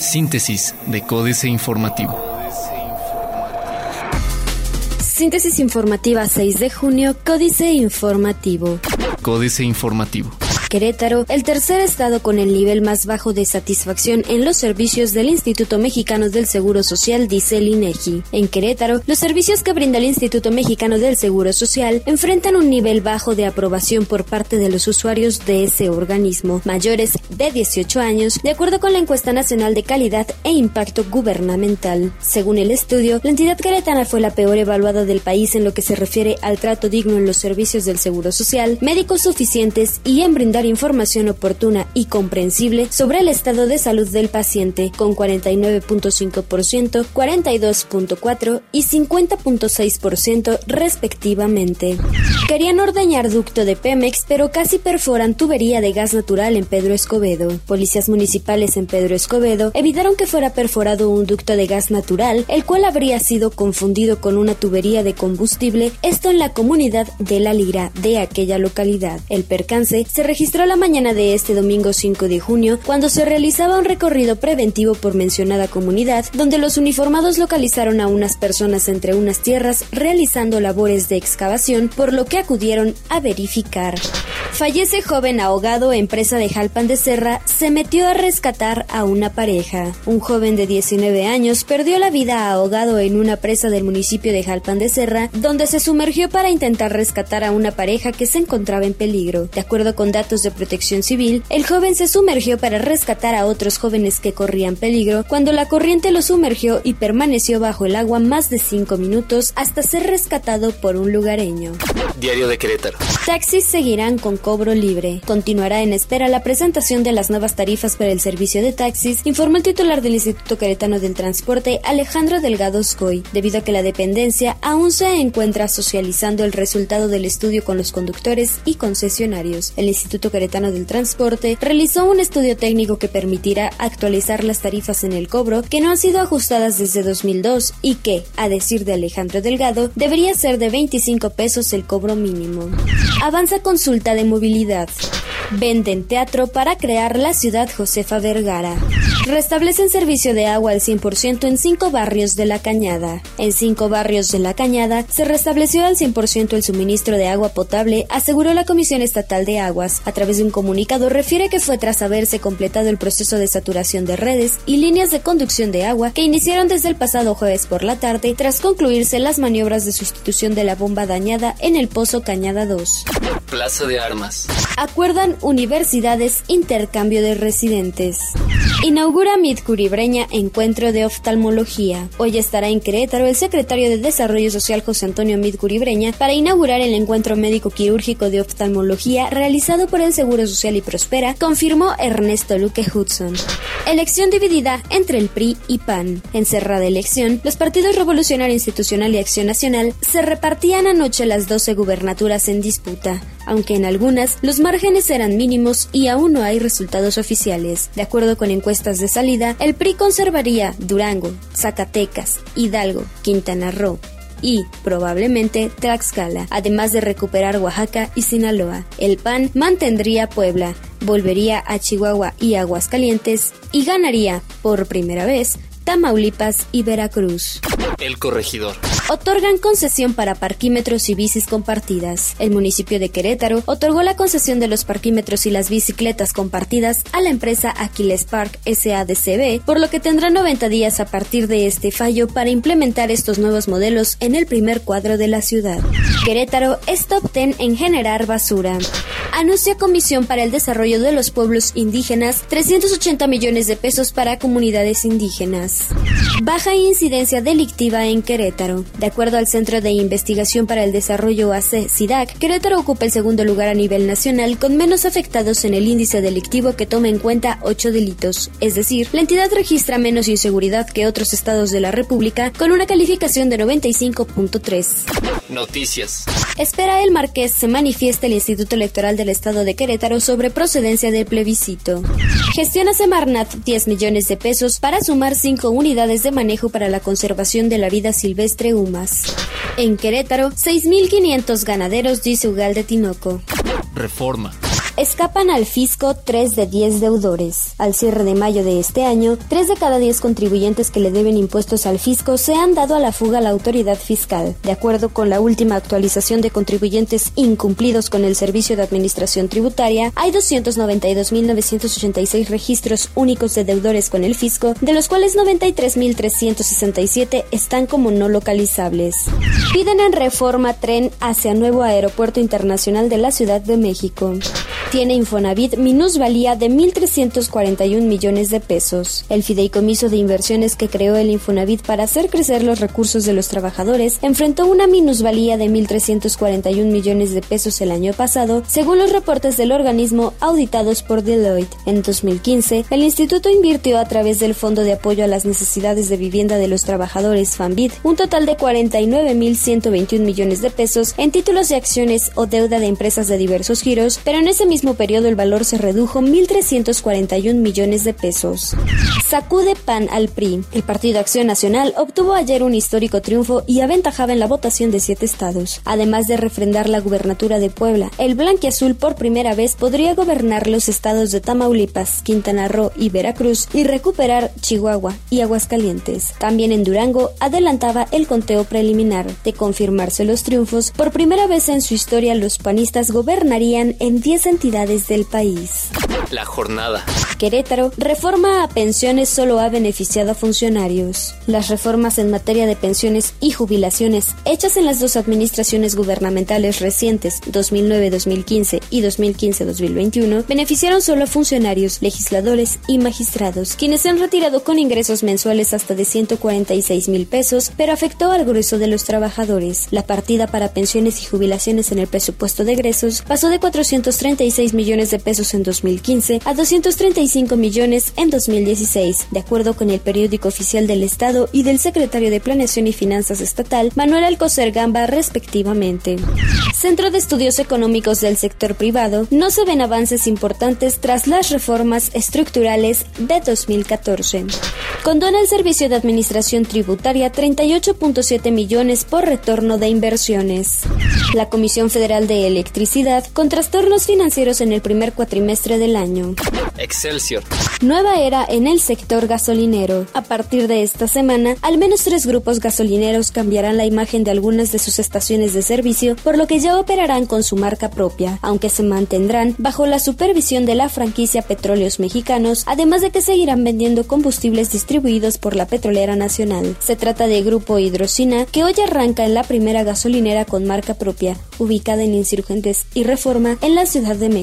Síntesis de Códice Informativo. Síntesis informativa 6 de junio, Códice Informativo. Códice Informativo. Querétaro, el tercer estado con el nivel más bajo de satisfacción en los servicios del Instituto Mexicano del Seguro Social, dice el INEGI. En Querétaro, los servicios que brinda el Instituto Mexicano del Seguro Social enfrentan un nivel bajo de aprobación por parte de los usuarios de ese organismo, mayores de 18 años, de acuerdo con la encuesta nacional de calidad e impacto gubernamental. Según el estudio, la entidad queretana fue la peor evaluada del país en lo que se refiere al trato digno en los servicios del Seguro Social, médicos suficientes y en brindar información oportuna y comprensible sobre el estado de salud del paciente, con 49.5%, 42.4% y 50.6% respectivamente. Querían ordeñar ducto de Pemex, pero casi perforan tubería de gas natural en Pedro Escobedo. Policías municipales en Pedro Escobedo evitaron que fuera perforado un ducto de gas natural, el cual habría sido confundido con una tubería de combustible, esto en la comunidad de La Lira de aquella localidad. El percance se registró registró la mañana de este domingo 5 de junio cuando se realizaba un recorrido preventivo por mencionada comunidad donde los uniformados localizaron a unas personas entre unas tierras realizando labores de excavación por lo que acudieron a verificar. Fallece joven ahogado en presa de Jalpan de Serra, se metió a rescatar a una pareja. Un joven de 19 años perdió la vida ahogado en una presa del municipio de Jalpan de Serra, donde se sumergió para intentar rescatar a una pareja que se encontraba en peligro. De acuerdo con datos de protección civil, el joven se sumergió para rescatar a otros jóvenes que corrían peligro cuando la corriente lo sumergió y permaneció bajo el agua más de cinco minutos hasta ser rescatado por un lugareño. Diario de Querétaro. Taxis seguirán con cobro libre. Continuará en espera la presentación de las nuevas tarifas para el servicio de taxis, informó el titular del Instituto Queretano del Transporte, Alejandro Delgado Scoy, debido a que la dependencia aún se encuentra socializando el resultado del estudio con los conductores y concesionarios. El Instituto Queretano del Transporte realizó un estudio técnico que permitirá actualizar las tarifas en el cobro que no han sido ajustadas desde 2002 y que, a decir de Alejandro Delgado, debería ser de 25 pesos el cobro mínimo. Avanza consulta de movilidad. Venden teatro para crear la ciudad Josefa Vergara. Restablecen servicio de agua al 100% en cinco barrios de La Cañada. En cinco barrios de La Cañada se restableció al 100% el suministro de agua potable, aseguró la Comisión Estatal de Aguas. A través de un comunicado refiere que fue tras haberse completado el proceso de saturación de redes y líneas de conducción de agua que iniciaron desde el pasado jueves por la tarde tras concluirse las maniobras de sustitución de la bomba dañada en el Pozo Cañada 2. Plaza de Armas. Acuerdan universidades intercambio de residentes. Inaugura Midcuribreña Encuentro de Oftalmología. Hoy estará en Querétaro el secretario de Desarrollo Social José Antonio Midcuribreña para inaugurar el encuentro médico quirúrgico de oftalmología realizado por el Seguro Social y Prospera, confirmó Ernesto Luque Hudson. Elección dividida entre el PRI y PAN. En cerrada elección, los partidos Revolucionario Institucional y Acción Nacional se repartían anoche las 12 gubernaturas en disputa, aunque en algunas los márgenes eran mínimos y aún no hay resultados oficiales. De acuerdo con encuestas de salida, el PRI conservaría Durango, Zacatecas, Hidalgo, Quintana Roo, y, probablemente, Tlaxcala, además de recuperar Oaxaca y Sinaloa. El PAN mantendría Puebla, volvería a Chihuahua y Aguascalientes y ganaría, por primera vez, Tamaulipas y Veracruz. El corregidor. Otorgan concesión para parquímetros y bicis compartidas. El municipio de Querétaro otorgó la concesión de los parquímetros y las bicicletas compartidas a la empresa Aquiles Park SADCB, por lo que tendrá 90 días a partir de este fallo para implementar estos nuevos modelos en el primer cuadro de la ciudad. Querétaro es top 10 en generar basura. Anuncia Comisión para el Desarrollo de los Pueblos Indígenas 380 millones de pesos para comunidades indígenas. Baja incidencia delictiva en Querétaro. De acuerdo al Centro de Investigación para el Desarrollo AC SIDAC, Querétaro ocupa el segundo lugar a nivel nacional con menos afectados en el índice delictivo que toma en cuenta 8 delitos. Es decir, la entidad registra menos inseguridad que otros estados de la República con una calificación de 95.3. Noticias. Espera el Marqués se manifieste el Instituto Electoral del Estado de Querétaro sobre procedencia del plebiscito. Gestiona Semarnat 10 millones de pesos para sumar 5 unidades de manejo para la conservación de la vida silvestre En Querétaro, 6.500 ganaderos, dice Ugal de Tinoco. Reforma. Escapan al fisco 3 de 10 deudores. Al cierre de mayo de este año, 3 de cada 10 contribuyentes que le deben impuestos al fisco se han dado a la fuga a la autoridad fiscal. De acuerdo con la última actualización de contribuyentes incumplidos con el Servicio de Administración Tributaria, hay 292.986 registros únicos de deudores con el fisco, de los cuales 93.367 están como no localizables. Piden en reforma tren hacia nuevo aeropuerto internacional de la Ciudad de México. Tiene Infonavit minusvalía de 1.341 millones de pesos. El fideicomiso de inversiones que creó el Infonavit para hacer crecer los recursos de los trabajadores enfrentó una minusvalía de 1.341 millones de pesos el año pasado, según los reportes del organismo auditados por Deloitte. En 2015, el instituto invirtió a través del Fondo de Apoyo a las Necesidades de Vivienda de los Trabajadores FANBIT un total de 49.121 millones de pesos en títulos de acciones o deuda de empresas de diversos giros, pero en ese mismo mismo periodo el valor se redujo 1.341 millones de pesos. Sacude PAN al PRI. El Partido Acción Nacional obtuvo ayer un histórico triunfo y aventajaba en la votación de siete estados. Además de refrendar la gubernatura de Puebla, el blanquiazul por primera vez podría gobernar los estados de Tamaulipas, Quintana Roo y Veracruz y recuperar Chihuahua y Aguascalientes. También en Durango adelantaba el conteo preliminar. De confirmarse los triunfos, por primera vez en su historia los panistas gobernarían en 10 entidades del país. La jornada. Querétaro, reforma a pensiones solo ha beneficiado a funcionarios. Las reformas en materia de pensiones y jubilaciones hechas en las dos administraciones gubernamentales recientes, 2009-2015 y 2015-2021, beneficiaron solo a funcionarios, legisladores y magistrados, quienes se han retirado con ingresos mensuales hasta de 146 mil pesos, pero afectó al grueso de los trabajadores. La partida para pensiones y jubilaciones en el presupuesto de egresos pasó de 436 millones de pesos en 2015 a 235 millones en 2016, de acuerdo con el periódico oficial del Estado y del secretario de Planeación y Finanzas Estatal, Manuel Alcocer Gamba, respectivamente. Centro de Estudios Económicos del Sector Privado, no se ven avances importantes tras las reformas estructurales de 2014. Condona el Servicio de Administración Tributaria 38.7 millones por retorno de inversiones. La Comisión Federal de Electricidad, con trastornos financieros en el primer cuatrimestre del año. Excelsior. Nueva era en el sector gasolinero. A partir de esta semana, al menos tres grupos gasolineros cambiarán la imagen de algunas de sus estaciones de servicio, por lo que ya operarán con su marca propia, aunque se mantendrán bajo la supervisión de la franquicia Petróleos Mexicanos, además de que seguirán vendiendo combustibles distribuidos por la Petrolera Nacional. Se trata de Grupo Hidrocina, que hoy arranca en la primera gasolinera con marca propia, ubicada en Insurgentes y Reforma en la Ciudad de México,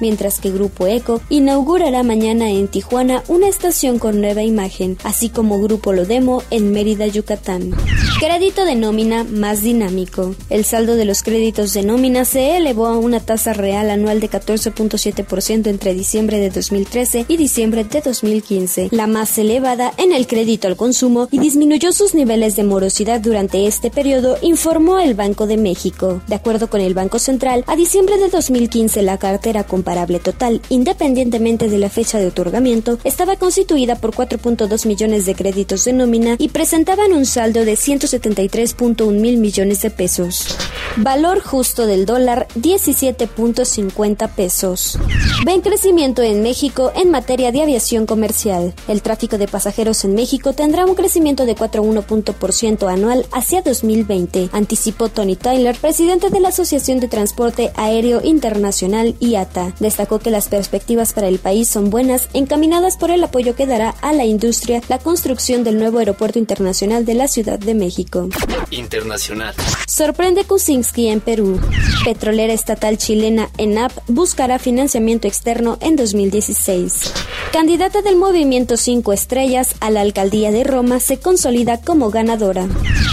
mientras que Grupo Eco inaugurará mañana en Tijuana una estación con nueva imagen, así como Grupo Lodemo en Mérida, Yucatán. Crédito de nómina más dinámico. El saldo de los créditos de nómina se elevó a una tasa real anual de 14.7% entre diciembre de 2013 y diciembre de 2015, la más elevada en el crédito al consumo y disminuyó sus niveles de morosidad durante este periodo, informó el Banco de México. De acuerdo con el Banco Central, a diciembre de 2015 la cartera comparable total, independientemente de la fecha de otorgamiento, estaba constituida por 4.2 millones de créditos de nómina y presentaban un saldo de 173.1 mil millones de pesos. Valor justo del dólar 17.50 pesos. Ven crecimiento en México en materia de aviación comercial. El tráfico de pasajeros en México tendrá un crecimiento de 4.1% anual hacia 2020, anticipó Tony Tyler, presidente de la Asociación de Transporte Aéreo Internacional IATA. Destacó que las perspectivas para el país son buenas, encaminadas por el apoyo que dará a la industria la construcción del nuevo aeropuerto internacional de la Ciudad de México. Internacional. Sorprende Kuczynski en Perú. Petrolera estatal chilena ENAP buscará financiamiento externo en 2016. Candidata del movimiento 5 estrellas a la alcaldía de Roma se consolida como ganadora.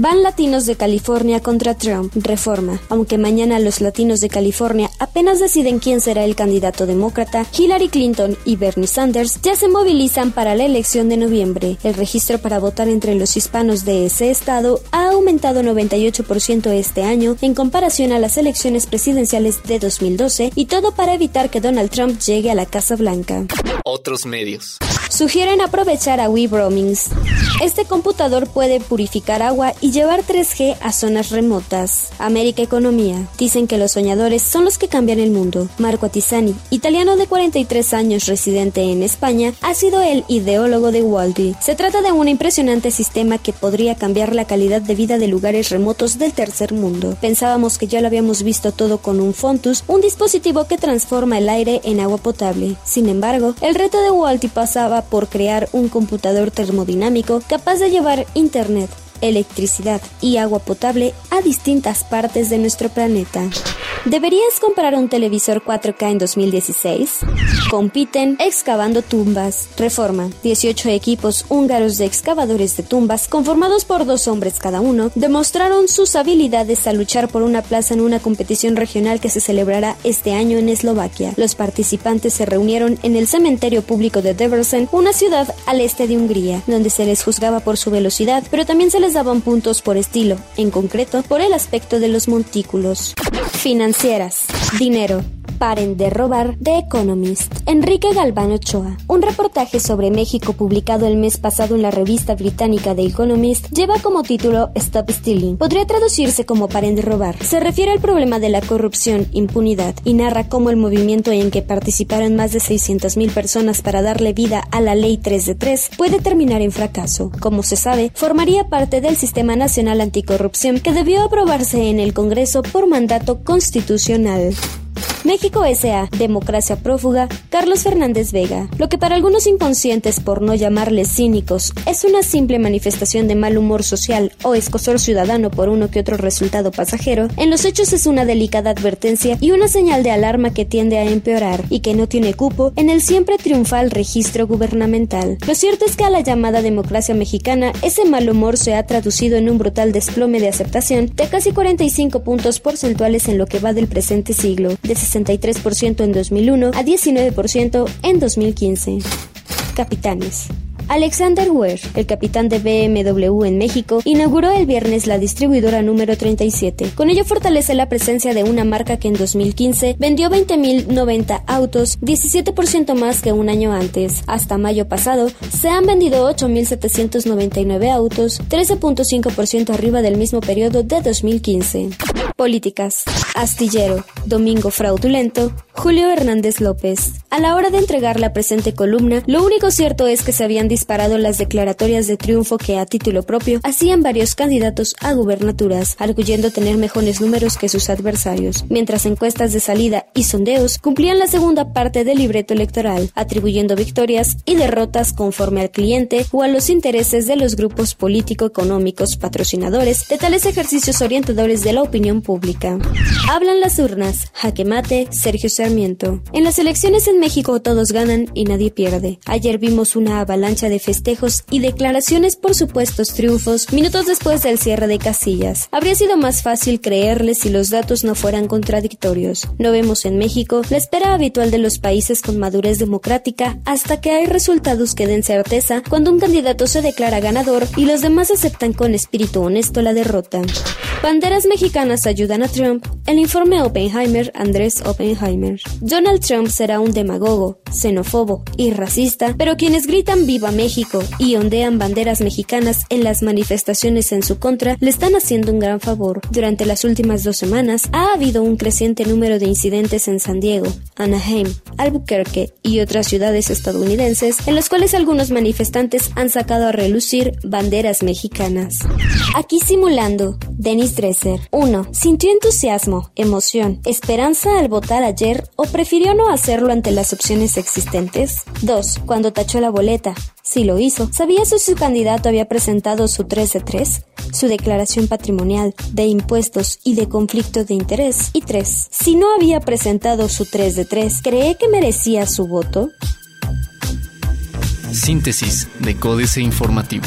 Van latinos de California contra Trump. Reforma. Aunque mañana los latinos de California apenas deciden quién será el candidato demócrata, Hillary Clinton y Bernie Sanders ya se movilizan para la elección de noviembre. El registro para votar entre los hispanos de ese estado ha aumentado 98% este año en comparación a las elecciones presidenciales de 2012 y todo para evitar que Donald Trump llegue a la Casa Blanca. Otros medios. Sugieren aprovechar a WeBroamings. Este computador puede purificar agua y llevar 3G a zonas remotas. América Economía. Dicen que los soñadores son los que cambian el mundo. Marco Atizani, italiano de 43 años residente en España, ha sido el ideólogo de Waldi. Se trata de un impresionante sistema que podría cambiar la calidad de vida de lugares remotos del tercer mundo. Pensábamos que ya lo habíamos visto todo con un Fontus, un dispositivo que transforma el aire en agua potable. Sin embargo, el reto de Waldi pasaba por crear un computador termodinámico capaz de llevar Internet, electricidad y agua potable a distintas partes de nuestro planeta. ¿Deberías comprar un televisor 4K en 2016? Compiten excavando tumbas. Reforma. 18 equipos húngaros de excavadores de tumbas, conformados por dos hombres cada uno, demostraron sus habilidades al luchar por una plaza en una competición regional que se celebrará este año en Eslovaquia. Los participantes se reunieron en el cementerio público de Debrecen, una ciudad al este de Hungría, donde se les juzgaba por su velocidad, pero también se les daban puntos por estilo, en concreto por el aspecto de los montículos. Financieras. Dinero. Paren de robar The Economist. Enrique Galván Ochoa. Un reportaje sobre México publicado el mes pasado en la revista británica The Economist lleva como título Stop Stealing. Podría traducirse como Paren de robar. Se refiere al problema de la corrupción, impunidad y narra cómo el movimiento en que participaron más de 600.000 personas para darle vida a la Ley 3 de 3 puede terminar en fracaso. Como se sabe, formaría parte del Sistema Nacional Anticorrupción que debió aprobarse en el Congreso por mandato constitucional. México S.A. Democracia prófuga, Carlos Fernández Vega. Lo que para algunos inconscientes, por no llamarles cínicos, es una simple manifestación de mal humor social o escosor ciudadano por uno que otro resultado pasajero, en los hechos es una delicada advertencia y una señal de alarma que tiende a empeorar y que no tiene cupo en el siempre triunfal registro gubernamental. Lo cierto es que a la llamada democracia mexicana, ese mal humor se ha traducido en un brutal desplome de aceptación de casi 45 puntos porcentuales en lo que va del presente siglo, de 63% en 2001 a 19% en 2015. Capitanes. Alexander Ware, el capitán de BMW en México, inauguró el viernes la distribuidora número 37. Con ello fortalece la presencia de una marca que en 2015 vendió 20.090 autos, 17% más que un año antes. Hasta mayo pasado se han vendido 8.799 autos, 13.5% arriba del mismo periodo de 2015. Políticas. Astillero. Domingo Fraudulento. Julio Hernández López. A la hora de entregar la presente columna, lo único cierto es que se habían disparado las declaratorias de triunfo que a título propio hacían varios candidatos a gubernaturas, arguyendo tener mejores números que sus adversarios, mientras encuestas de salida y sondeos cumplían la segunda parte del libreto electoral, atribuyendo victorias y derrotas conforme al cliente o a los intereses de los grupos político-económicos patrocinadores de tales ejercicios orientadores de la opinión pública. Hablan las urnas, jaque mate, Sergio Sarmiento. En las elecciones en México todos ganan y nadie pierde. Ayer vimos una avalancha de festejos y declaraciones por supuestos triunfos minutos después del cierre de casillas. Habría sido más fácil creerles si los datos no fueran contradictorios. No vemos en México la espera habitual de los países con madurez democrática hasta que hay resultados que den certeza cuando un candidato se declara ganador y los demás aceptan con espíritu honesto la derrota. Banderas mexicanas ayudan a Trump. El informe Oppenheimer, Andrés Oppenheimer. Donald Trump será un demagogo, xenófobo y racista, pero quienes gritan viva México y ondean banderas mexicanas en las manifestaciones en su contra le están haciendo un gran favor. Durante las últimas dos semanas ha habido un creciente número de incidentes en San Diego, Anaheim, Albuquerque y otras ciudades estadounidenses en los cuales algunos manifestantes han sacado a relucir banderas mexicanas. Aquí simulando, Denis Dresser. 1. ¿Sintió entusiasmo, emoción, esperanza al votar ayer o prefirió no hacerlo ante las opciones existentes? 2. Cuando tachó la boleta, si lo hizo, ¿sabía si su candidato había presentado su 3 de 3? Su declaración patrimonial, de impuestos y de conflicto de interés. Y 3. Si no había presentado su 3 de 3, ¿cree que merecía su voto? Síntesis de Códice Informativo.